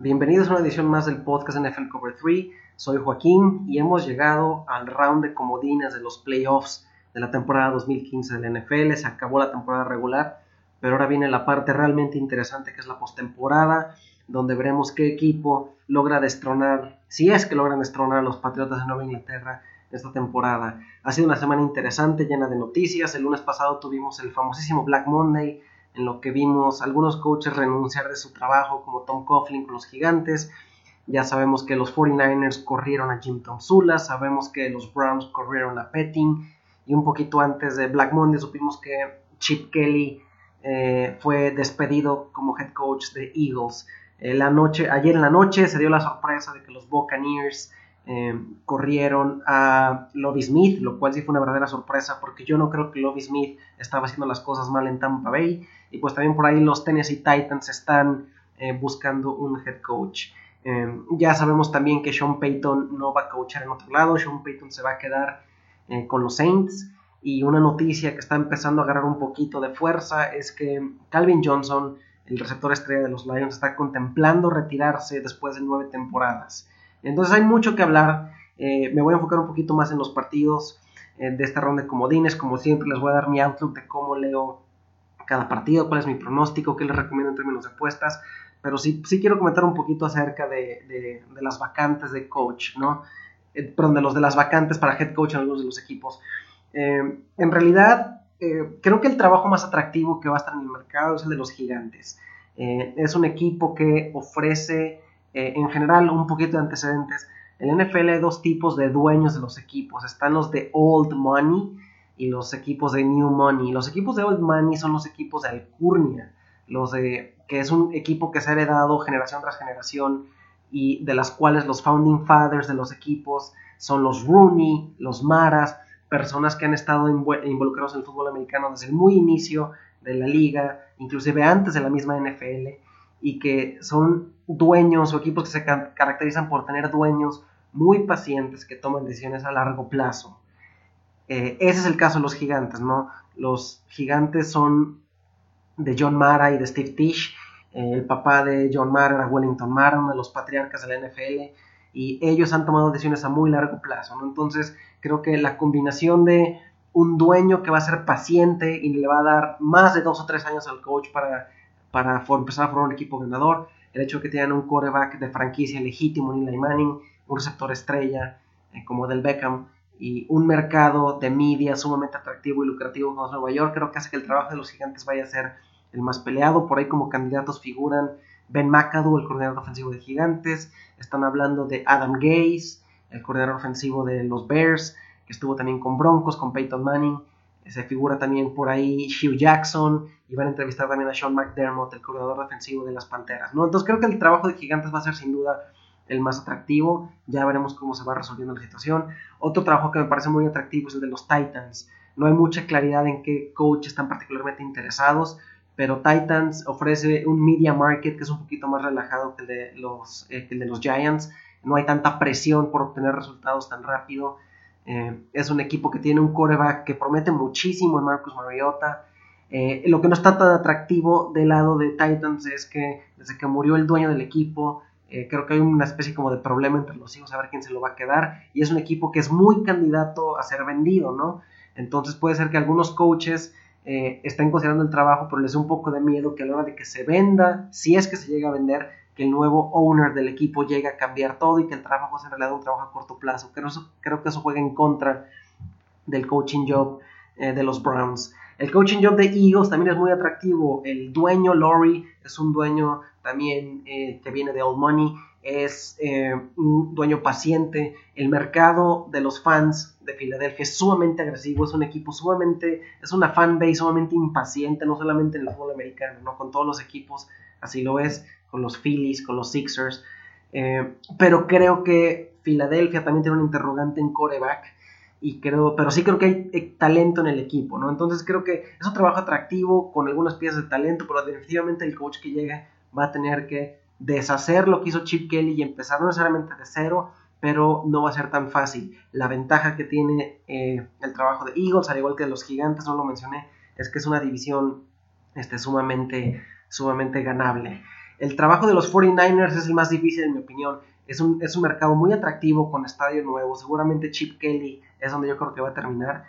Bienvenidos a una edición más del podcast NFL Cover 3. Soy Joaquín y hemos llegado al round de comodines de los playoffs de la temporada 2015 del NFL. Se acabó la temporada regular, pero ahora viene la parte realmente interesante que es la postemporada, donde veremos qué equipo logra destronar, si es que logran destronar a los Patriotas de Nueva Inglaterra esta temporada. Ha sido una semana interesante, llena de noticias. El lunes pasado tuvimos el famosísimo Black Monday en lo que vimos algunos coaches renunciar de su trabajo, como Tom Coughlin con los gigantes. Ya sabemos que los 49ers corrieron a Jim Tom Sula, sabemos que los Browns corrieron a Petting, y un poquito antes de Black Monday supimos que Chip Kelly eh, fue despedido como head coach de Eagles. Eh, la noche, ayer en la noche se dio la sorpresa de que los Buccaneers eh, corrieron a Lovie Smith, lo cual sí fue una verdadera sorpresa porque yo no creo que Lovie Smith estaba haciendo las cosas mal en Tampa Bay y pues también por ahí los Tennessee Titans están eh, buscando un head coach. Eh, ya sabemos también que Sean Payton no va a coachar en otro lado, Sean Payton se va a quedar con los Saints y una noticia que está empezando a agarrar un poquito de fuerza es que Calvin Johnson, el receptor estrella de los Lions, está contemplando retirarse después de nueve temporadas. Entonces hay mucho que hablar. Eh, me voy a enfocar un poquito más en los partidos eh, de esta ronda de comodines. Como siempre, les voy a dar mi outlook de cómo leo cada partido, cuál es mi pronóstico, qué les recomiendo en términos de apuestas. Pero sí, sí quiero comentar un poquito acerca de, las vacantes de coach, ¿no? Eh, perdón, de los de las vacantes para head coach en algunos de los equipos. en realidad, creo que el trabajo más atractivo que va a estar en el mercado es el de los gigantes. es un equipo que ofrece eh, en general, un poquito de antecedentes. En NFL hay dos tipos de dueños de los equipos. Están los de Old Money y los equipos de New Money. Los equipos de Old Money son los equipos de Alcurnia, los de, que es un equipo que se ha heredado generación tras generación y de las cuales los founding fathers de los equipos son los Rooney, los Maras, personas que han estado involucrados en el fútbol americano desde el muy inicio de la liga, inclusive antes de la misma NFL, y que son dueños o equipos que se caracterizan por tener dueños muy pacientes que toman decisiones a largo plazo. Eh, ese es el caso de los gigantes, ¿no? Los gigantes son de John Mara y de Steve Tisch. Eh, el papá de John Mara era Wellington Mara, uno de los patriarcas de la NFL, y ellos han tomado decisiones a muy largo plazo, ¿no? Entonces, creo que la combinación de un dueño que va a ser paciente y le va a dar más de dos o tres años al coach para, para empezar a formar un equipo ganador, el hecho de que tengan un quarterback de franquicia legítimo, Eli Manning, un receptor estrella eh, como del Beckham y un mercado de media sumamente atractivo y lucrativo como Nueva York, creo que hace que el trabajo de los gigantes vaya a ser el más peleado. Por ahí como candidatos figuran Ben McAdoo, el coordinador ofensivo de Gigantes. Están hablando de Adam Gase, el coordinador ofensivo de los Bears, que estuvo también con Broncos, con Peyton Manning se figura también por ahí Hugh Jackson y van a entrevistar también a Sean McDermott, el corredor defensivo de las Panteras. ¿no? Entonces creo que el trabajo de Gigantes va a ser sin duda el más atractivo, ya veremos cómo se va resolviendo la situación. Otro trabajo que me parece muy atractivo es el de los Titans. No hay mucha claridad en qué coach están particularmente interesados, pero Titans ofrece un media market que es un poquito más relajado que el de los, eh, que de los Giants. No hay tanta presión por obtener resultados tan rápido eh, es un equipo que tiene un coreback que promete muchísimo en Marcus Mariota. Eh, lo que no está tan atractivo del lado de Titans es que desde que murió el dueño del equipo, eh, creo que hay una especie como de problema entre los hijos a ver quién se lo va a quedar. Y es un equipo que es muy candidato a ser vendido, ¿no? Entonces puede ser que algunos coaches estén considerando el trabajo, pero les da un poco de miedo que a la hora de que se venda, si es que se llega a vender, que el nuevo owner del equipo llegue a cambiar todo y que el trabajo sea en realidad un trabajo a corto plazo. Creo, creo que eso juega en contra del coaching job eh, de los Browns. El coaching job de Eagles también es muy atractivo. El dueño, Laurie, es un dueño también eh, que viene de Old Money, es eh, un dueño paciente. El mercado de los fans de Filadelfia es sumamente agresivo, es un equipo sumamente, es una fan base sumamente impaciente, no solamente en el fútbol americano, ¿no? con todos los equipos, así lo es con los Phillies, con los Sixers. Eh, pero creo que Filadelfia también tiene un interrogante en coreback. Y creo, pero sí creo que hay eh, talento en el equipo, ¿no? Entonces creo que es un trabajo atractivo con algunas piezas de talento, pero definitivamente el coach que llegue va a tener que deshacer lo que hizo Chip Kelly y empezar no necesariamente de cero, pero no va a ser tan fácil. La ventaja que tiene eh, el trabajo de Eagles, al igual que de los Gigantes, no lo mencioné, es que es una división este, sumamente, sumamente ganable. el trabajo de los 49ers es el más difícil en mi opinión. Es un, es un mercado muy atractivo con estadio nuevo. Seguramente Chip Kelly es donde yo creo que va a terminar.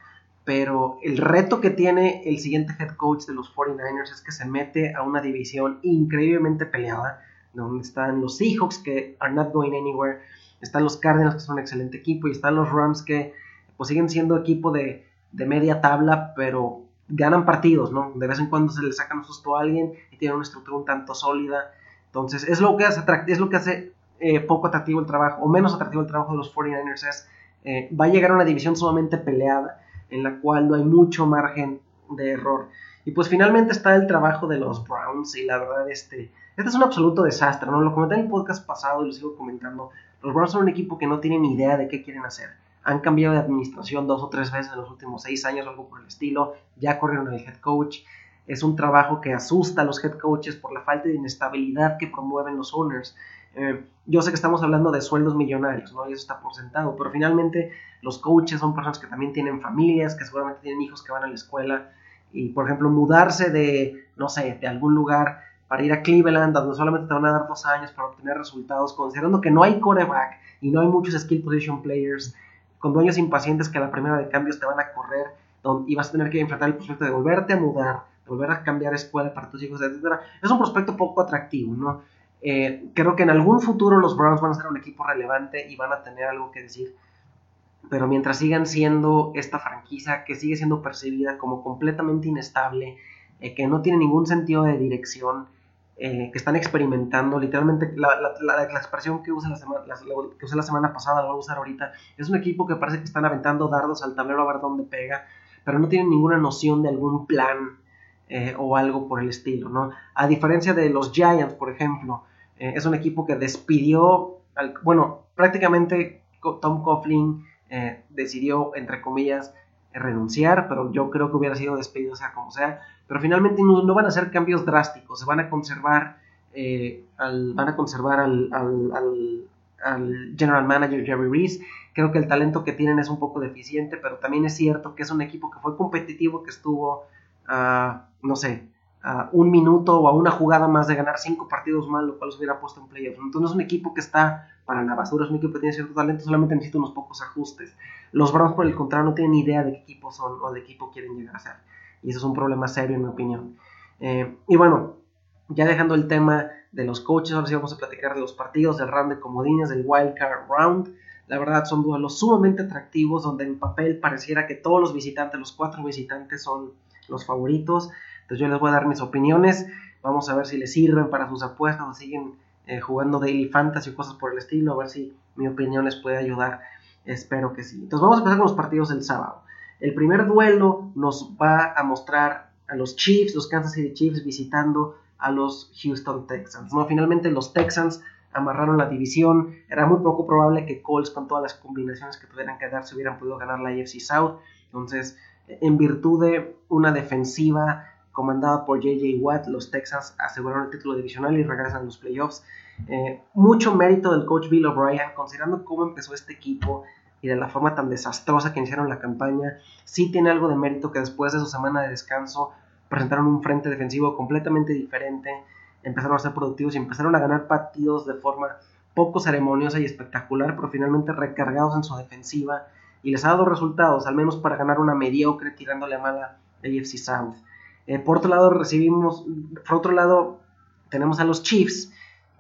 Pero el reto que tiene el siguiente head coach de los 49ers es que se mete a una división increíblemente peleada, donde están los Seahawks que are not going anywhere, están los Cardinals que son un excelente equipo y están los Rams que pues siguen siendo equipo de, de media tabla, pero ganan partidos, ¿no? De vez en cuando se le sacan un susto a alguien y tienen una estructura un tanto sólida. Entonces, es lo que hace, es lo que hace eh, poco atractivo el trabajo, o menos atractivo el trabajo de los 49ers. Es, eh, va a llegar a una división sumamente peleada, en la cual no hay mucho margen de error. Y pues finalmente está el trabajo de los Browns, y la verdad, este, este es un absoluto desastre, ¿no? Lo comenté en el podcast pasado y lo sigo comentando. Los Browns son un equipo que no tiene ni idea de qué quieren hacer han cambiado de administración dos o tres veces en los últimos seis años algo por el estilo, ya corrieron el head coach. Es un trabajo que asusta a los head coaches por la falta de inestabilidad que promueven los owners. Eh, yo sé que estamos hablando de sueldos millonarios, ¿no? Y eso está por sentado, pero finalmente los coaches son personas que también tienen familias, que seguramente tienen hijos que van a la escuela. Y, por ejemplo, mudarse de, no sé, de algún lugar para ir a Cleveland, donde solamente te van a dar dos años para obtener resultados, considerando que no hay quarterback y no hay muchos skill position players, con dueños impacientes que a la primera de cambios te van a correr y vas a tener que enfrentar el prospecto de volverte a mudar, de volver a cambiar escuela para tus hijos, etc. Es un prospecto poco atractivo, ¿no? Eh, creo que en algún futuro los Browns van a ser un equipo relevante y van a tener algo que decir. Pero mientras sigan siendo esta franquicia que sigue siendo percibida como completamente inestable, eh, que no tiene ningún sentido de dirección, eh, que están experimentando, literalmente la, expresión que usé la, semana, que usé la semana pasada, la voy a usar ahorita, es un equipo que parece que están aventando dardos al tablero a ver dónde pega, pero no tienen ninguna noción de algún plan eh, o algo por el estilo, ¿no? A diferencia de los Giants, por ejemplo, eh, es un equipo que despidió, al, bueno, prácticamente Tom Coughlin decidió, entre comillas, renunciar, pero yo creo que hubiera sido despedido sea como sea, pero finalmente no, van a ser cambios drásticos, se van a conservar, eh, al, van a conservar al, general manager Jerry Reese. Creo que el talento que tienen es un poco deficiente, pero también es cierto que es un equipo que fue competitivo, que estuvo, no sé, a un minuto o a una jugada más de ganar cinco partidos más, lo cual los hubiera puesto en playoffs. Entonces es un equipo que está para la basura, es un equipo que tiene cierto talento, solamente necesita unos pocos ajustes. Los Browns, por el contrario, no tienen idea de qué equipo son o de qué equipo quieren llegar a ser. Y eso es un problema serio, en mi opinión. Eh, y bueno, ya dejando el tema de los coaches, ahora sí vamos a platicar de los partidos, del round de comodines, del wildcard round. La verdad son duelos sumamente atractivos donde en papel pareciera que todos los visitantes, los cuatro visitantes son los favoritos. Entonces yo les voy a dar mis opiniones. Vamos a ver si les sirven para sus apuestas o siguen eh, jugando daily fantasy y cosas por el estilo. A ver si mi opinión les puede ayudar. Espero que sí. Entonces vamos a empezar con los partidos del sábado. El primer duelo nos va a mostrar a los Chiefs, los Kansas City Chiefs visitando a los Houston Texans. Finalmente los Texans amarraron la división. Era muy poco probable que Colts con todas las combinaciones que tuvieran que dar se hubieran podido ganar la AFC South. Entonces, en virtud de una defensiva comandada por JJ Watt, los Texans aseguraron el título divisional y regresan a los playoffs. Eh, mucho mérito del coach Bill O'Brien, considerando cómo empezó este equipo y de la forma tan desastrosa que iniciaron la campaña, sí tiene algo de mérito que después de su semana de descanso presentaron un frente defensivo completamente diferente, empezaron a ser productivos y empezaron a ganar partidos de forma poco ceremoniosa y espectacular, pero finalmente recargados en su defensiva y les ha dado resultados, al menos para ganar una mediocre tirándole a mala AFC South. Eh, por otro lado, recibimos, por otro lado, tenemos a los Chiefs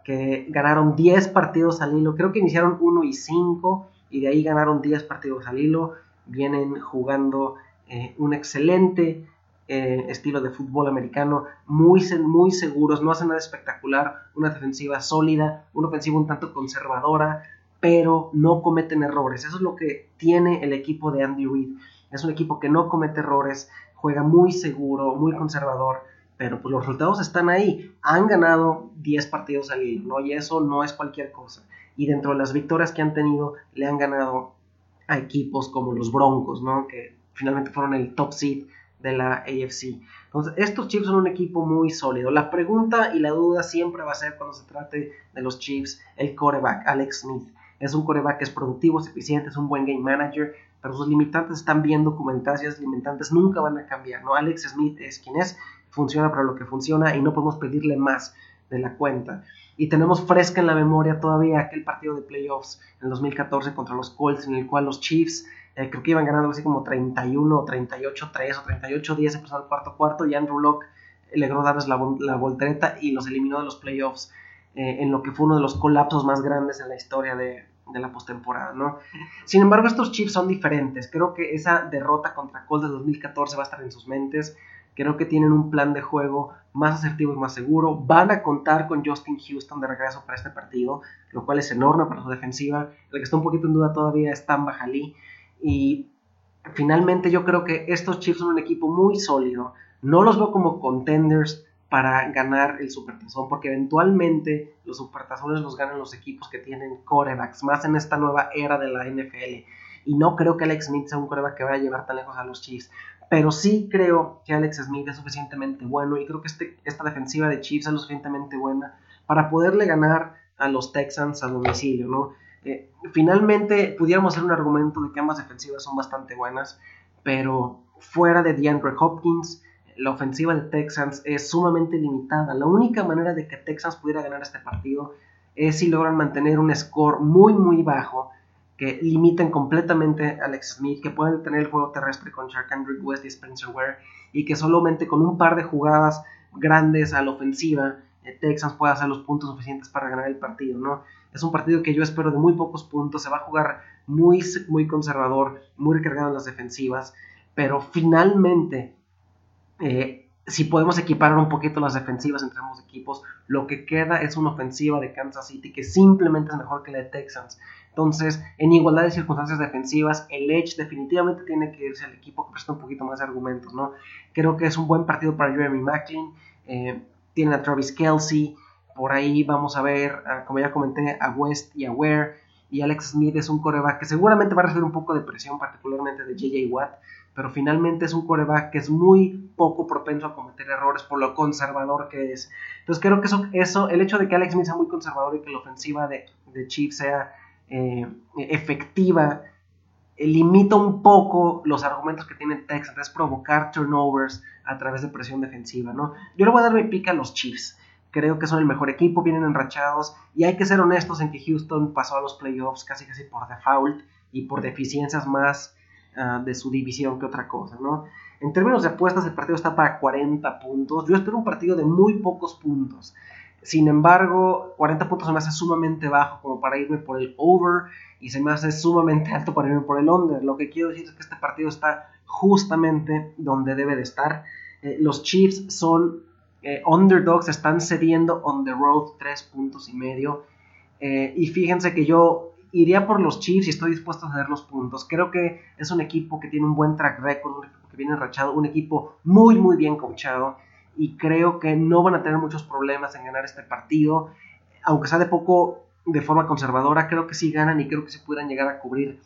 que ganaron 10 partidos al hilo, creo que iniciaron 1 y 5 y de ahí ganaron 10 partidos al hilo, vienen jugando eh, un excelente eh, estilo de fútbol americano, muy, muy seguros, no hacen nada espectacular, una defensiva sólida, una ofensiva un tanto conservadora, pero no cometen errores. Eso es lo que tiene el equipo de Andy Reid. Es un equipo que no comete errores, juega muy seguro, muy conservador, pero pues los resultados están ahí. Han ganado 10 partidos al hilo, ¿no? Y eso no es cualquier cosa y dentro de las victorias que han tenido le han ganado a equipos como los Broncos, ¿no? que finalmente fueron el top seed de la AFC. Entonces, estos Chiefs son un equipo muy sólido. La pregunta y la duda siempre va a ser cuando se trate de los Chiefs, el coreback, Alex Smith. Es un coreback que es productivo, es eficiente, es un buen game manager, pero sus limitantes están bien documentadas y esas limitantes nunca van a cambiar, ¿no? Alex Smith es quien es, funciona para lo que funciona y no podemos pedirle más de la cuenta. Y tenemos fresca en la memoria todavía aquel partido de playoffs en 2014 contra los Colts, en el cual los Chiefs eh, creo que iban ganando así como 31 o 38 3 o 38 10 empezó el cuarto cuarto y Andrew Locke logró darles la, la voltereta y los eliminó de los playoffs eh, en lo que fue uno de los colapsos más grandes en la historia de, de la postemporada, ¿no? Sin embargo, estos Chiefs son diferentes. Creo que esa derrota contra Colts de 2014 va a estar en sus mentes. Creo que tienen un plan de juego más asertivo y más seguro. Van a contar con Justin Houston de regreso para este partido, lo cual es enorme para su defensiva. El que está un poquito en duda todavía es Tamba Jalí. Y finalmente yo creo que estos Chiefs son un equipo muy sólido. No los veo como contenders para ganar el supertazón, porque eventualmente los supertazones los ganan los equipos que tienen corebacks, más en esta nueva era de la NFL. Y no creo que Alex Smith sea un coreback que vaya a llevar tan lejos a los Chiefs. Pero sí creo que Alex Smith es suficientemente bueno y creo que este, esta defensiva de Chiefs es lo suficientemente buena para poderle ganar a los Texans a domicilio, ¿no? Eh, finalmente pudiéramos hacer un argumento de que ambas defensivas son bastante buenas, pero fuera de DeAndre Hopkins, la ofensiva de Texans es sumamente limitada. La única manera de que Texans pudiera ganar este partido es si logran mantener un score muy muy bajo que limiten completamente a Alex Smith, que pueden tener el juego terrestre con Kendrick West y Spencer Ware y que solamente con un par de jugadas grandes a la ofensiva eh, Texans pueda hacer los puntos suficientes para ganar el partido, ¿no? Es un partido que yo espero de muy pocos puntos, se va a jugar muy, muy conservador, muy recargado en las defensivas, pero finalmente eh, si podemos equiparar un poquito las defensivas entre ambos equipos, lo que queda es una ofensiva de Kansas City que simplemente es mejor que la de Texans. Entonces, en igualdad de circunstancias defensivas, el Edge definitivamente tiene que irse al equipo que presta un poquito más de argumentos, ¿no? Creo que es un buen partido para Jeremy Macklin, eh, tiene a Travis Kelsey, por ahí vamos a ver, como ya comenté, a West y a Ware, y Alex Smith es un coreback que seguramente va a recibir un poco de presión, particularmente de JJ Watt, pero finalmente es un coreback que es muy poco propenso a cometer errores por lo conservador que es. Entonces creo que eso, eso el hecho de que Alex Smith sea muy conservador y que la ofensiva de, de Chiefs sea eh, efectiva, eh, limita un poco los argumentos que tiene Texas, es provocar turnovers a través de presión defensiva, ¿no? Yo le voy a dar mi pica a los Chiefs. Creo que son el mejor equipo, vienen enrachados y hay que ser honestos en que Houston pasó a los playoffs casi casi por default y por deficiencias más Ah, de su división que otra cosa, ¿no? En términos de apuestas, el partido está para 40 puntos. Yo espero un partido de muy pocos puntos. Sin embargo, 40 puntos se me hace sumamente bajo como para irme por el over y se me hace sumamente alto para irme por el under. Lo que quiero decir es que este partido está justamente donde debe de estar. Eh, los Chiefs son eh, underdogs, están cediendo on the road 3 puntos y medio. Eh, y fíjense que yo iría por los Chiefs y estoy dispuesto a ceder los puntos. Creo que es un equipo que tiene un buen track record, un equipo que viene enrachado, un equipo muy, muy bien coachado. Y creo que no van a tener muchos problemas en ganar este partido. Aunque sea de poco de forma conservadora, creo que sí ganan y creo que sí pudieran llegar a cubrir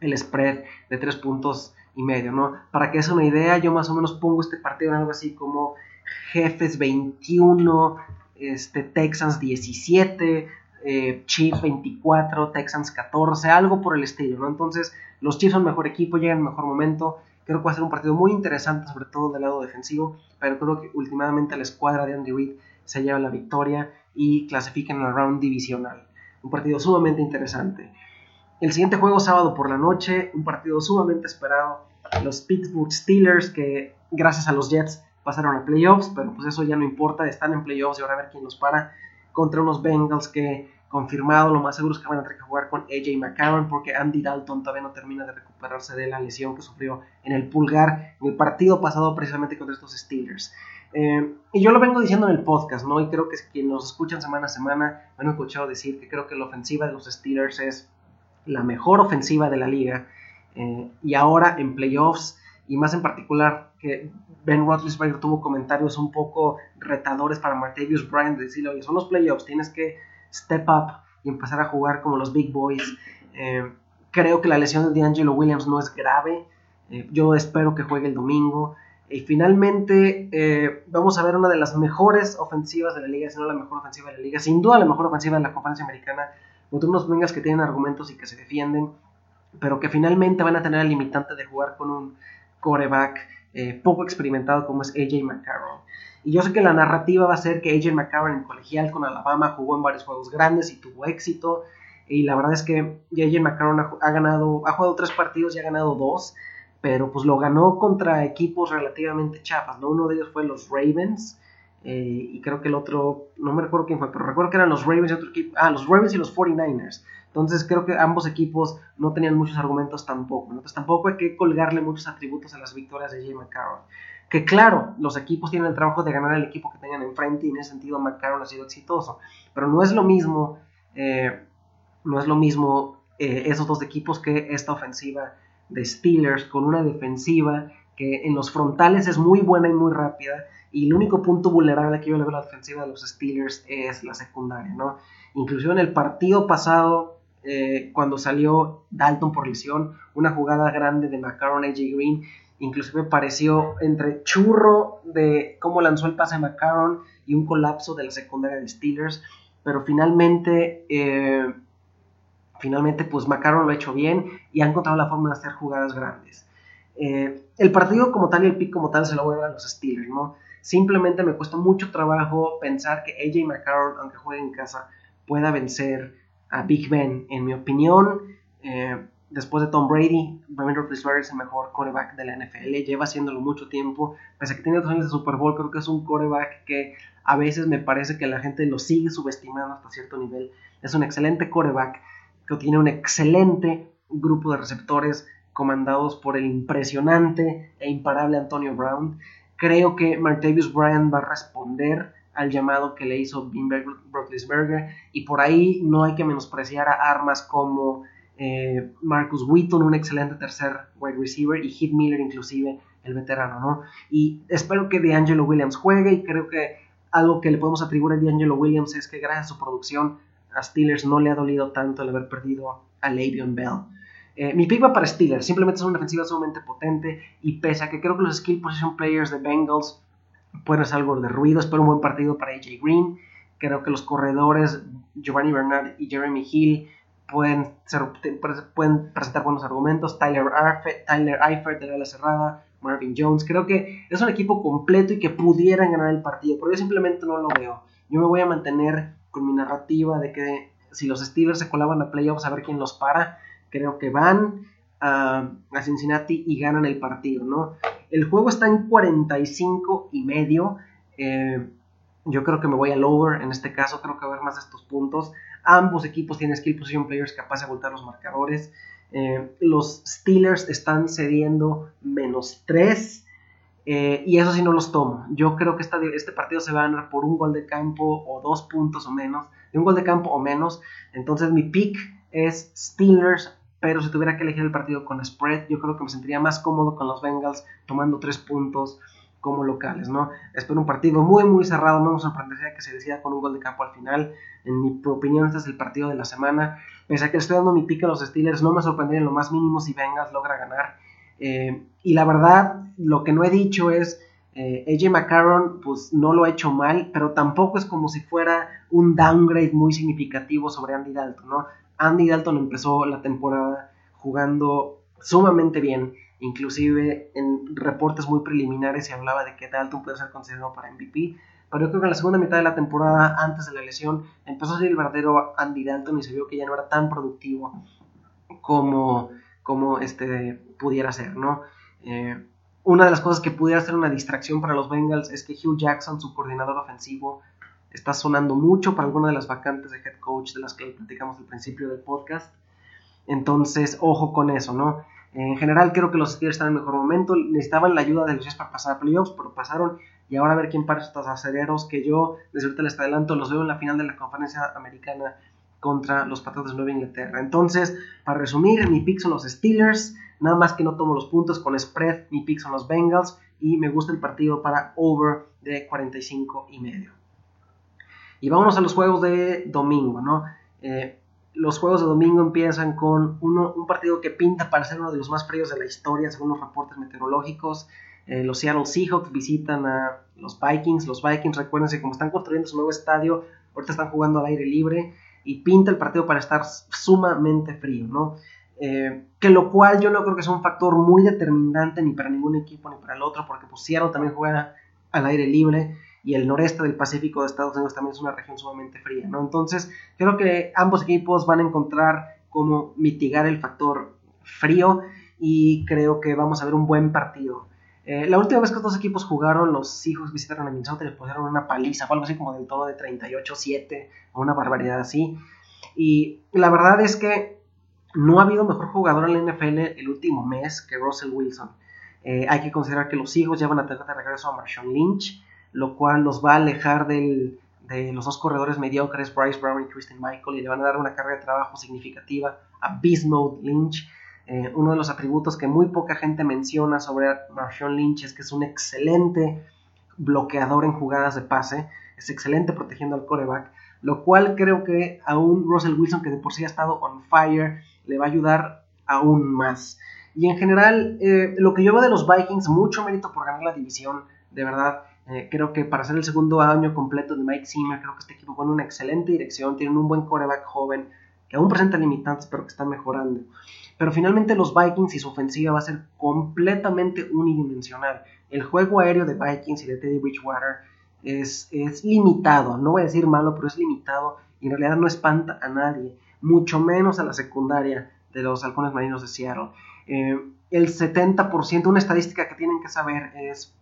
el spread de tres puntos y medio, ¿no? Para que sea una idea, yo más o menos pongo este partido en algo así como Jefes 21, este, Texans 17, eh, Chiefs 24, Texans 14, algo por el estilo, ¿no? Entonces, los Chiefs son mejor equipo, llegan en mejor momento. Creo que va a ser un partido muy interesante, sobre todo del lado defensivo, pero creo que últimamente la escuadra de Andy Reid se lleva la victoria y clasifica en el round divisional. Un partido sumamente interesante. El siguiente juego, sábado por la noche, un partido sumamente esperado. Los Pittsburgh Steelers, que gracias a los Jets pasaron a playoffs, pero pues eso ya no importa, están en playoffs y ahora a ver quién los para contra unos Bengals que confirmado lo más seguro es que van a tener que jugar con AJ McCarron porque Andy Dalton todavía no termina de recuperarse de la lesión que sufrió en el pulgar en el partido pasado precisamente contra estos Steelers. Eh, y yo lo vengo diciendo en el podcast, ¿no? Y creo que quienes nos escuchan semana a semana me han escuchado decir que creo que la ofensiva de los Steelers es la mejor ofensiva de la liga. Eh, y ahora en playoffs, y más en particular que Ben Roethlisberger tuvo comentarios un poco retadores para Martavius Bryant, de decirle, oye, son los playoffs, tienes que step up y empezar a jugar como los big boys. Eh, creo que la lesión de D'Angelo Williams no es grave, eh, yo espero que juegue el domingo. Y finalmente eh, vamos a ver una de las mejores ofensivas de la liga, si no la mejor ofensiva de la liga, sin duda la mejor ofensiva de la conferencia americana, contra unos Bengals que tienen argumentos y que se defienden, pero que finalmente van a tener el limitante de jugar con un coreback eh, poco experimentado como es AJ McCarron. Y yo sé que la narrativa va a ser que AJ McCarron en colegial con Alabama jugó en varios juegos grandes y tuvo éxito. Y la verdad es que AJ McCarron ha, ganado, ha jugado tres partidos y ha ganado dos, pero pues lo ganó contra equipos relativamente chafas, ¿no? Uno de ellos fue los Ravens, eh, y creo que el otro, no me recuerdo quién fue, pero recuerdo que eran los Ravens y otro equipo, ah, los Ravens y los 49ers. Entonces creo que ambos equipos no tenían muchos argumentos tampoco. Entonces tampoco hay que colgarle muchos atributos a las victorias de Jay McCarron. Que claro, los equipos tienen el trabajo de ganar al equipo que tengan enfrente y en ese sentido McCarron ha sido exitoso. Pero no es lo mismo, eh, no es lo mismo eh, esos dos equipos que esta ofensiva de Steelers con una defensiva que en los frontales es muy buena y muy rápida y el único punto vulnerable que yo le veo a la defensiva de los Steelers es la secundaria, ¿no? Inclusive en el partido pasado, eh, cuando salió Dalton por lesión, una jugada grande de McCarron AJ Green, inclusive pareció entre churro de cómo lanzó el pase a McCarron y un colapso de la secundaria de Steelers, pero finalmente, eh, finalmente pues McCarron lo ha hecho bien y ha encontrado la forma de hacer jugadas grandes. Eh, el partido como tal y el pick como tal se lo voy a los Steelers, ¿no? Simplemente me cuesta mucho trabajo pensar que AJ McCarron, aunque juegue en casa, pueda vencer a Big Ben. En mi opinión, eh, después de Tom Brady, Ben Roethlisberger es el mejor coreback de la NFL. Lleva haciéndolo mucho tiempo. Pese a que tiene dos años de Super Bowl, creo que es un coreback que a veces me parece que la gente lo sigue subestimando hasta cierto nivel. Es un excelente coreback que tiene un excelente grupo de receptores comandados por el impresionante e imparable Antonio Brown. Creo que Martavius Bryant va a responder al llamado que le hizo Bean Roethlisberger y por ahí no hay que menospreciar a armas como eh, Marcus Wheaton, un excelente tercer wide receiver, y Heath Miller inclusive, el veterano, ¿no? Y espero que DeAngelo Williams juegue y creo que algo que le podemos atribuir a DeAngelo Williams es que gracias a su producción a Steelers no le ha dolido tanto el haber perdido a Le'Veon Bell. Eh, mi pick para Steelers, simplemente es una defensiva sumamente potente y pese a que creo que los skill position players de Bengals pueden hacer algo de ruido, espero un buen partido para AJ Green, creo que los corredores Giovanni Bernard y Jeremy Hill pueden, pueden presentar buenos argumentos, Tyler, Arfe, Tyler Eifert de la cerrada, Marvin Jones, creo que es un equipo completo y que pudieran ganar el partido, pero yo simplemente no lo veo. Yo me voy a mantener con mi narrativa de que si los Steelers se colaban a playoffs a ver quién los para, creo que van a, Cincinnati y ganan el partido, ¿no? El juego está en 45 y medio. Eh, yo creo que me voy al over en este caso, creo que va a haber más de estos puntos. Ambos equipos tienen skill position players capaces de voltar los marcadores. Eh, los Steelers están cediendo menos 3. Eh, y eso sí no los tomo. Yo creo que este partido se va a ganar por un gol de campo o dos puntos o menos. De un gol de campo o menos. Entonces mi pick es Steelers pero si tuviera que elegir el partido con spread, yo creo que me sentiría más cómodo con los Bengals tomando tres puntos como locales, ¿no? Espero un partido muy, muy cerrado, no me sorprendería que se decida con un gol de campo al final. En mi opinión, este es el partido de la semana. Pese a que estoy dando mi pique a los Steelers, no me sorprendería en lo más mínimo si Bengals logra ganar. Eh, y la verdad, lo que no he dicho es, eh, AJ McCarron, pues no lo ha hecho mal, pero tampoco es como si fuera un downgrade muy significativo sobre Andy Dalton, ¿no? Andy Dalton empezó la temporada jugando sumamente bien, inclusive en reportes muy preliminares se hablaba de que Dalton puede ser considerado para MVP, pero yo creo que en la segunda mitad de la temporada, antes de la lesión, empezó a ser el verdadero Andy Dalton y se vio que ya no era tan productivo como, como este pudiera ser, ¿no? Eh, una de las cosas que pudiera ser una distracción para los Bengals es que Hugh Jackson, su coordinador ofensivo, está sonando mucho para alguna de las vacantes de head coach de las que platicamos al principio del podcast. Entonces, ojo con eso, ¿no? En general, creo que los Steelers están en mejor momento. Necesitaban la ayuda de los para pasar a playoffs, pero pasaron. Y ahora a ver quién para estos aceleros que yo, desde ahorita les adelanto, los veo en la final de la conferencia americana contra los Patriotas de Nueva Inglaterra. Entonces, para resumir, mi pick son los Steelers. Nada más que no tomo los puntos con spread. Mi pick son los Bengals. Y me gusta el partido para over de 45 y medio. Y vámonos a los juegos de domingo, ¿no? Eh, los juegos de domingo empiezan con un partido que pinta para ser uno de los más fríos de la historia, según los reportes meteorológicos. Eh, los Seattle Seahawks visitan a los Vikings. Los Vikings, recuérdense, como están construyendo su nuevo estadio, ahorita están jugando al aire libre y pinta el partido para estar sumamente frío, ¿no? Eh, que lo cual yo no creo que sea un factor muy determinante ni para ningún equipo ni para el otro, porque pues Seattle también juega al aire libre y el noreste del Pacífico de Estados Unidos también es una región sumamente fría, ¿no? Entonces, creo que ambos equipos van a encontrar cómo mitigar el factor frío y creo que vamos a ver un buen partido. Eh, la última vez que estos equipos jugaron, los hijos visitaron a Minnesota y les pusieron una paliza, fue algo así como del tono de 38-7 o una barbaridad así. Y la verdad es que no ha habido mejor jugador en la NFL el último mes que Russell Wilson. Eh, hay que considerar que los hijos ya van a tener de regreso a Marshawn Lynch, lo cual los va a alejar de los dos corredores mediocres, Bryce Brown y Christian Michael, y le van a dar una carga de trabajo significativa a Bismuth Lynch. Eh, uno de los atributos que muy poca gente menciona sobre Marshawn Lynch es que es un excelente bloqueador en jugadas de pase, es excelente protegiendo al coreback, lo cual creo que a un Russell Wilson que de por sí ha estado on fire le va a ayudar aún más. Y en general, eh, lo que yo veo de los Vikings, mucho mérito por ganar la división, de verdad. Eh, creo que para ser el segundo año completo de Mike Zimmer, creo que este equipo va en una excelente dirección, tienen un buen coreback joven, que aún presenta limitantes, pero que está mejorando. Pero finalmente los Vikings y su ofensiva va a ser completamente unidimensional. El juego aéreo de Vikings y de Teddy Bridgewater es, es limitado, no voy a decir malo, pero es limitado y en realidad no espanta a nadie, mucho menos a la secundaria de los halcones marinos de Seattle. Eh, el 70%, una estadística que tienen que saber es,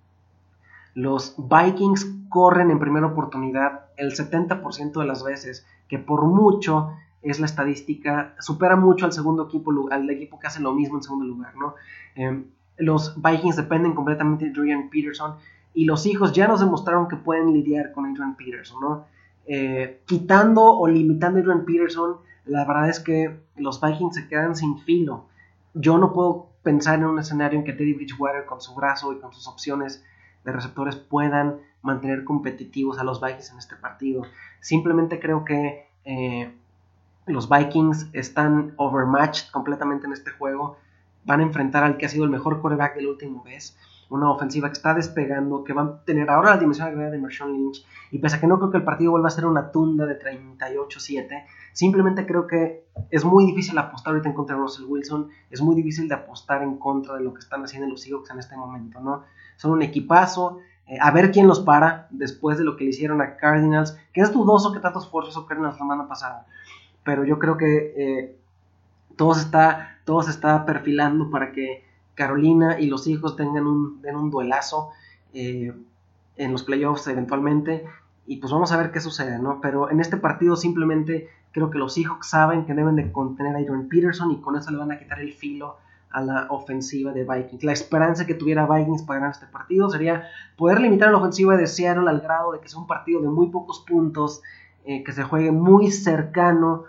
los Vikings corren en primera oportunidad el 70% de las veces, que por mucho es la estadística, supera mucho al segundo equipo, al equipo que hace lo mismo en segundo lugar, ¿no? Eh, los Vikings dependen completamente de Adrian Peterson y los hijos ya nos demostraron que pueden lidiar con Adrian Peterson, ¿no? Eh, quitando o limitando a Adrian Peterson, la verdad es que los Vikings se quedan sin filo yo no puedo pensar en un escenario en que Teddy Bridgewater con su brazo y con sus opciones de receptores puedan mantener competitivos a los Vikings en este partido. Simplemente creo que eh, los Vikings están overmatched completamente en este juego. Van a enfrentar al que ha sido el mejor quarterback del último mes una ofensiva que está despegando, que va a tener ahora la dimensión agregada de Marshawn Lynch, y pese a que no creo que el partido vuelva a ser una tunda de 38-7, simplemente creo que es muy difícil apostar ahorita en contra de Russell Wilson, es muy difícil de apostar en contra de lo que están haciendo los Seahawks en este momento, ¿no? Son un equipazo, eh, a ver quién los para después de lo que le hicieron a Cardinals, que es dudoso que tantos esfuerzos hizo Cardinals la semana pasada, pero yo creo que eh, todo, está, se está perfilando para que Carolina y los hijos tengan un, den un duelazo eh, en los playoffs eventualmente. Y pues vamos a ver qué sucede, ¿no? Pero en este partido simplemente creo que los hijos saben que deben de contener a Adrian Peterson y con eso le van a quitar el filo a la ofensiva de Vikings. La esperanza que tuviera Vikings para ganar este partido sería poder limitar la ofensiva de Seattle al grado de que sea un partido de muy pocos puntos, eh, que se juegue muy cercano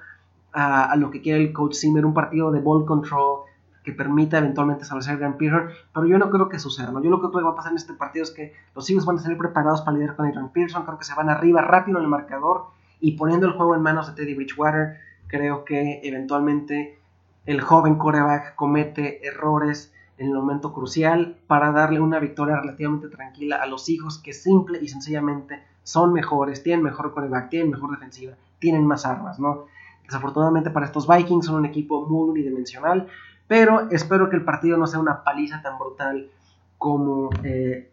a, lo que quiere el coach Zimmer, un partido de ball control, que permita eventualmente establecer Grand Pearson, pero yo no creo que suceda, ¿no? Yo lo que creo que va a pasar en este partido es que los Eagles van a salir preparados para lidiar con Adrian Pearson, creo que se van arriba rápido en el marcador y poniendo el juego en manos de Teddy Bridgewater, creo que eventualmente el joven coreback comete errores en el momento crucial para darle una victoria relativamente tranquila a los hijos que simple y sencillamente son mejores, tienen mejor coreback, tienen mejor defensiva, tienen más armas, ¿no? Desafortunadamente para estos Vikings son un equipo muy unidimensional, pero espero que el partido no sea una paliza tan brutal como eh,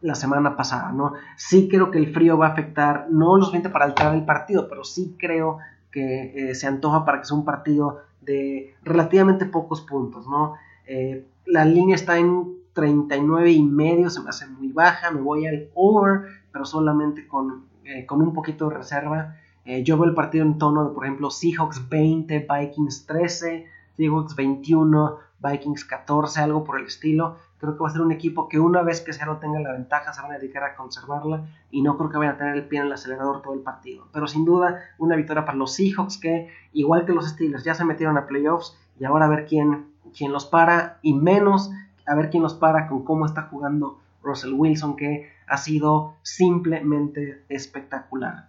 la semana pasada, ¿no? Sí creo que el frío va a afectar, no lo suficiente para alterar el partido, pero sí creo que eh, se antoja para que sea un partido de relativamente pocos puntos, ¿no? Eh, la línea está en 39 y medio, se me hace muy baja, me voy al over, pero solamente con, con un poquito de reserva. yo veo el partido en tono de, por ejemplo, Seahawks 20, Vikings 13, Seahawks 21, Vikings 14, algo por el estilo. Creo que va a ser un equipo que una vez que Seattle tenga la ventaja se van a dedicar a conservarla y no creo que vayan a tener el pie en el acelerador todo el partido. Pero sin duda una victoria para los Seahawks que igual que los Steelers ya se metieron a playoffs y ahora a ver quién, quién los para y menos a ver quién los para con cómo está jugando Russell Wilson que ha sido simplemente espectacular.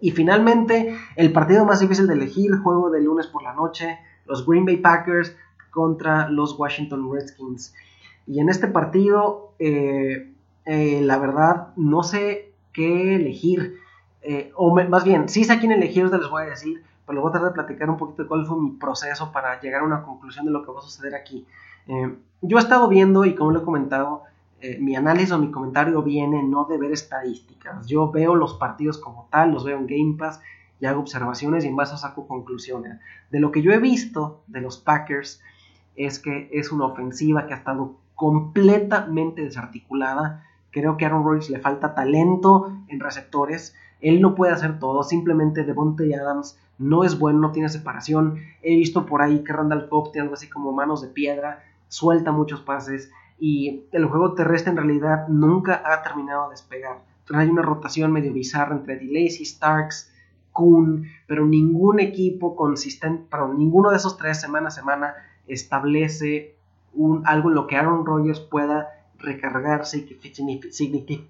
Y finalmente, el partido más difícil de elegir, juego de lunes por la noche, los Green Bay Packers contra los Washington Redskins. Y en este partido, eh, eh, la verdad, no sé qué elegir. Eh, o más bien, sí sé a quién elegir, les voy a decir, pero les voy a tratar de platicar un poquito de cuál fue mi proceso para llegar a una conclusión de lo que va a suceder aquí. yo he estado viendo, y como lo he comentado, mi análisis o mi comentario viene no de ver estadísticas. Yo veo los partidos como tal, los veo en Game Pass y hago observaciones y en base a saco conclusiones. De lo que yo he visto de los Packers es que es una ofensiva que ha estado completamente desarticulada. Creo que a Aaron Rodgers le falta talento en receptores. Él no puede hacer todo. Simplemente Devontae Adams no es bueno, no tiene separación. He visto por ahí que Randall Cobb tiene algo así como manos de piedra, suelta muchos pases y el juego terrestre en realidad nunca ha terminado de despegar. Entonces hay una rotación medio bizarra entre DeLacy, Starks, Kuhn, pero ningún equipo consistente, pero ninguno de esos tres semana a semana establece un, algo en lo que Aaron Rodgers pueda recargarse y que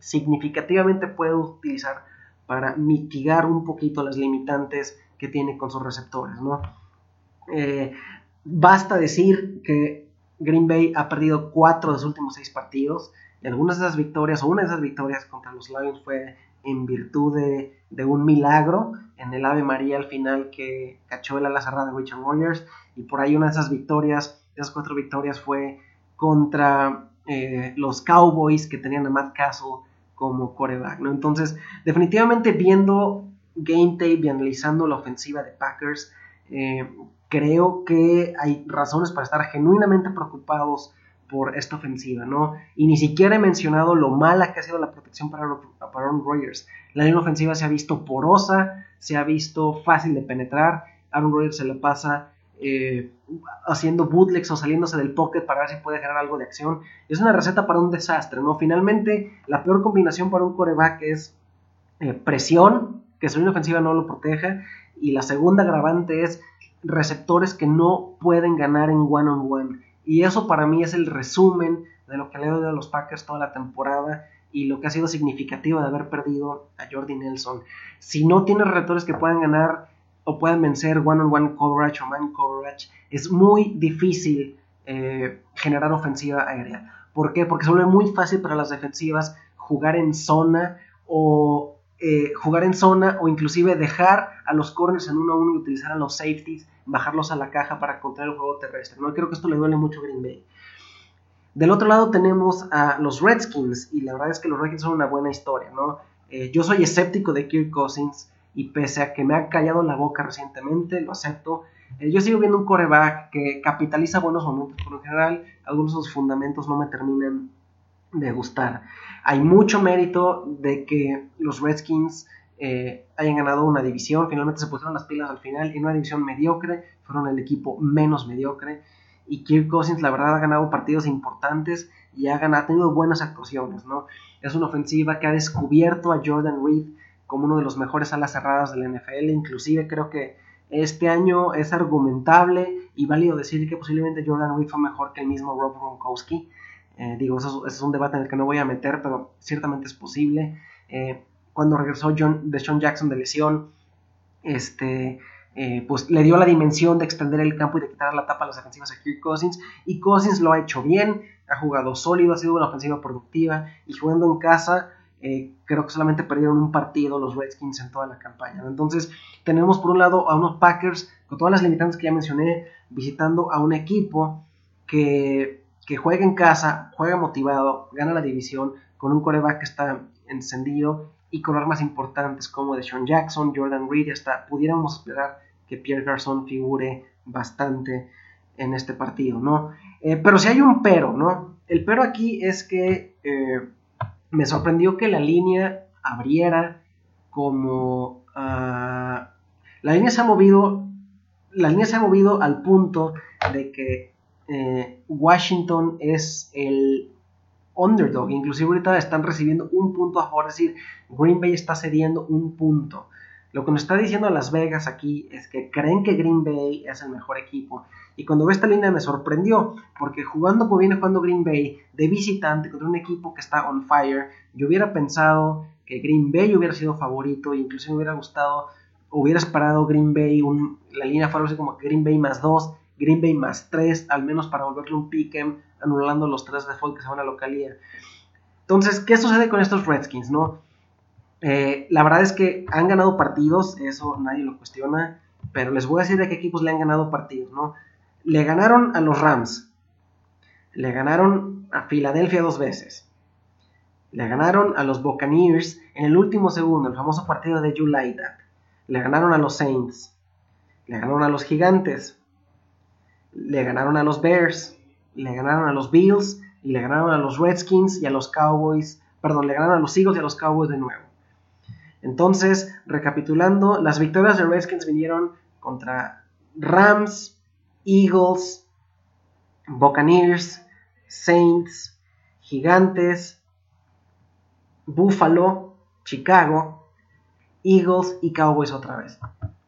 significativamente pueda utilizar para mitigar un poquito las limitantes que tiene con sus receptores. ¿no? Eh, basta decir que Green Bay ha perdido cuatro de sus últimos seis partidos. Y algunas de esas victorias, o una de esas victorias contra los Lions fue en virtud de, un milagro en el Ave María al final que cachó el ala de Richard Rogers. Y por ahí una de esas victorias, de esas cuatro victorias, fue contra eh, los Cowboys que tenían a Matt Castle como coreback. ¿no? Entonces, definitivamente viendo game tape y analizando la ofensiva de Packers, eh, creo que hay razones para estar genuinamente preocupados por esta ofensiva, ¿no? Y ni siquiera he mencionado lo mala que ha sido la protección para, Aaron Rodgers. La línea ofensiva se ha visto porosa, se ha visto fácil de penetrar. Aaron Rodgers se le pasa eh, haciendo bootlegs o saliéndose del pocket para ver si puede generar algo de acción. Es una receta para un desastre, ¿no? Finalmente, la peor combinación para un coreback es eh, presión, que su línea ofensiva no lo proteja, y la segunda agravante es receptores que no pueden ganar en one-on-one. Y eso para mí es el resumen de lo que le dado a los Packers toda la temporada y lo que ha sido significativo de haber perdido a Jordi Nelson. Si no tienes receptores que puedan ganar o puedan vencer one-on-one coverage o man coverage, es muy difícil eh, generar ofensiva aérea. ¿Por qué? Porque se vuelve muy fácil para las defensivas jugar en zona o eh, jugar en zona o inclusive dejar a los corners en uno a uno y utilizar a los safeties, bajarlos a la caja para controlar el juego terrestre. ¿no? Creo que esto le duele mucho a Green Bay. Del otro lado tenemos a los Redskins y la verdad es que los Redskins son una buena historia. ¿no? Eh, yo soy escéptico de Kirk Cousins y pese a que me ha callado la boca recientemente, lo acepto. Eh, yo sigo viendo un coreback que capitaliza buenos momentos, pero en general algunos de sus fundamentos no me terminan de gustar. Hay mucho mérito de que los Redskins eh, hayan ganado una división, finalmente se pusieron las pilas al final en una división mediocre, fueron el equipo menos mediocre y Kirk Cousins la verdad ha ganado partidos importantes y ha, ganado, tenido buenas actuaciones, ¿no? Es una ofensiva que ha descubierto a Jordan Reed como uno de los mejores alas cerradas del NFL, inclusive creo que este año es argumentable y válido decir que posiblemente Jordan Reed fue mejor que el mismo Rob Gronkowski. Eh, digo, eso, es un debate en el que no voy a meter, pero ciertamente es posible. Eh, cuando regresó John, de Sean Jackson de lesión, este, eh, pues le dio la dimensión de extender el campo y de quitar la tapa a las defensivas a Kirk Cousins. Y Cousins lo ha hecho bien, ha jugado sólido, ha sido una ofensiva productiva. Y jugando en casa, creo que solamente perdieron un partido los Redskins en toda la campaña. Entonces, tenemos por un lado a unos Packers con todas las limitantes que ya mencioné, visitando a un equipo que que juega en casa, juega motivado, gana la división con un coreback que está encendido y con armas importantes como de Sean Jackson, Jordan Reed, hasta pudiéramos esperar que Pierre Garçon figure bastante en este partido, ¿no? Eh, pero si hay un pero, ¿no? El pero aquí es que eh, me sorprendió que la línea abriera como... Ah, la línea se ha movido, la línea se ha movido al punto de que eh, Washington es el underdog. Inclusive ahorita están recibiendo un punto a favor, es decir, Green Bay está cediendo un punto. Lo que nos está diciendo Las Vegas aquí es que creen que Green Bay es el mejor equipo. Y cuando ve esta línea me sorprendió, porque jugando como viene jugando Green Bay de visitante contra un equipo que está on fire, yo hubiera pensado que Green Bay hubiera sido favorito, e incluso me hubiera gustado, hubiera esperado Green Bay, la línea fuera así como Green Bay más 2 Green Bay más 3, al menos para volverle un pick'em, anulando los 3 default que se van a localía. Entonces, ¿qué sucede con estos Redskins, no? Eh, la verdad es que han ganado partidos, eso nadie lo cuestiona, pero les voy a decir de qué equipos le han ganado partidos, ¿no? Le ganaron a los Rams, le ganaron a Filadelfia dos veces, Le ganaron a los Buccaneers en el último segundo, el famoso partido de July Le ganaron a los Saints. Le ganaron a los Gigantes. Le ganaron a los Bears. Le ganaron a los Bills. Y le ganaron a los Redskins y a los Cowboys. Perdón, le ganaron a los Eagles y a los Cowboys de nuevo. Entonces, recapitulando, las victorias de Redskins vinieron contra Rams, Eagles, Buccaneers, Saints, Gigantes, Buffalo, Chicago, Eagles y Cowboys otra vez.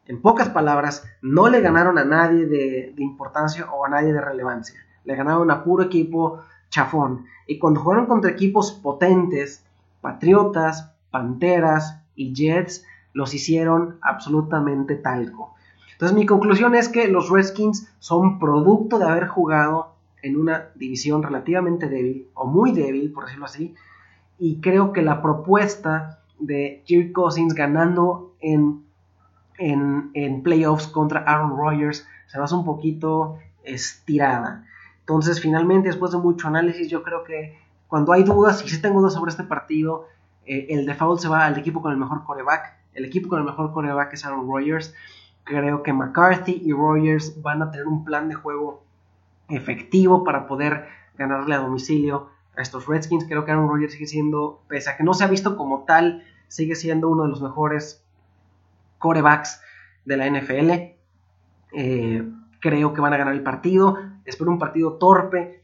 En pocas palabras, no le ganaron a nadie de, importancia o a nadie de relevancia. Le ganaron a puro equipo chafón. Y cuando jugaron contra equipos potentes, Patriotas, Panteras y Jets, los hicieron absolutamente talco. Entonces mi conclusión es que los Redskins son producto de haber jugado en una división relativamente débil, o muy débil, por decirlo así, y creo que la propuesta de Kirk Cousins ganando en, en, playoffs contra Aaron Rodgers se va un poquito estirada. Entonces, finalmente, después de mucho análisis, yo creo que cuando hay dudas, y si tengo dudas sobre este partido, eh, el default se va al equipo con el mejor coreback. El equipo con el mejor coreback es Aaron Rodgers. Creo que McCarthy y Rodgers van a tener un plan de juego efectivo para poder ganarle a domicilio a estos Redskins. Creo que Aaron Rodgers sigue siendo, pese a que no se ha visto como tal, sigue siendo uno de los mejores corebacks de la NFL. Eh, creo que van a ganar el partido. Espero un partido torpe.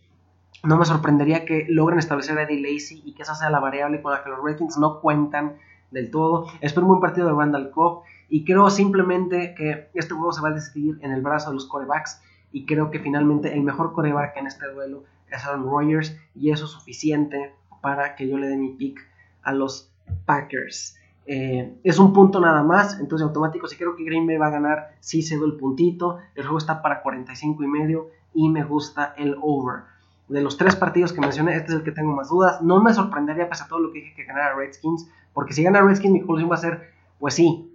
No me sorprendería que logren establecer a Eddie Lacy y que esa sea la variable con la que los Redskins no cuentan del todo. Espero un buen partido de Randall Cobb y creo simplemente que este juego se va a decidir en el brazo de los corebacks y creo que finalmente el mejor coreback en este duelo es Aaron Rodgers y eso es suficiente para que yo le dé mi pick a los Packers. Eh, es un punto nada más, entonces automático, si creo que Green Bay va a ganar, sí cedo el puntito. El juego está para 45 y medio y me gusta el over. De los tres partidos que mencioné, este es el que tengo más dudas. No me sorprendería, pese a todo lo que dije, que ganara Redskins, porque si gana Redskins, mi conclusión va a ser, pues sí,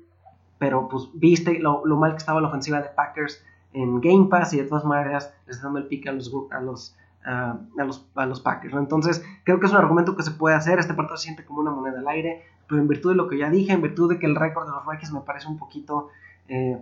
pero pues viste lo, mal que estaba la ofensiva de Packers en Game Pass y de todas maneras les dando el pick a los, a los a, los, a los Packers. Entonces, creo que es un argumento que se puede hacer. Este partido se siente como una moneda al aire, pero en virtud de lo que ya dije, en virtud de que el récord de los Vikings me parece un poquito eh,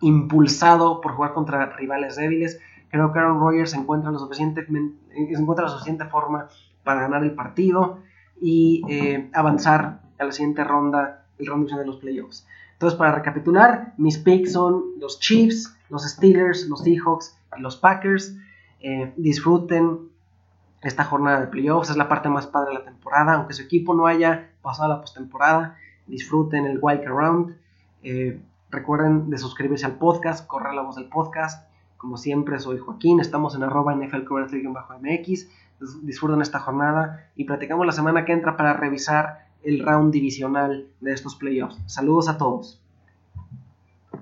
impulsado por jugar contra rivales débiles, creo que Aaron Rodgers encuentra, lo suficiente, encuentra la suficiente forma para ganar el partido y eh, avanzar a la siguiente ronda, el round de los playoffs. Entonces, para recapitular, mis picks son los Chiefs, los Steelers, los Seahawks y los Packers. Eh, disfruten esta jornada de playoffs, es la parte más padre de la temporada, aunque su equipo no haya pasado la postemporada, disfruten el Wild Round. Eh, recuerden de suscribirse al podcast, correr la voz del podcast. Como siempre, soy Joaquín, estamos en arroba NFL bajo MX. Disfruten esta jornada y platicamos la semana que entra para revisar el round divisional de estos playoffs. Saludos a todos.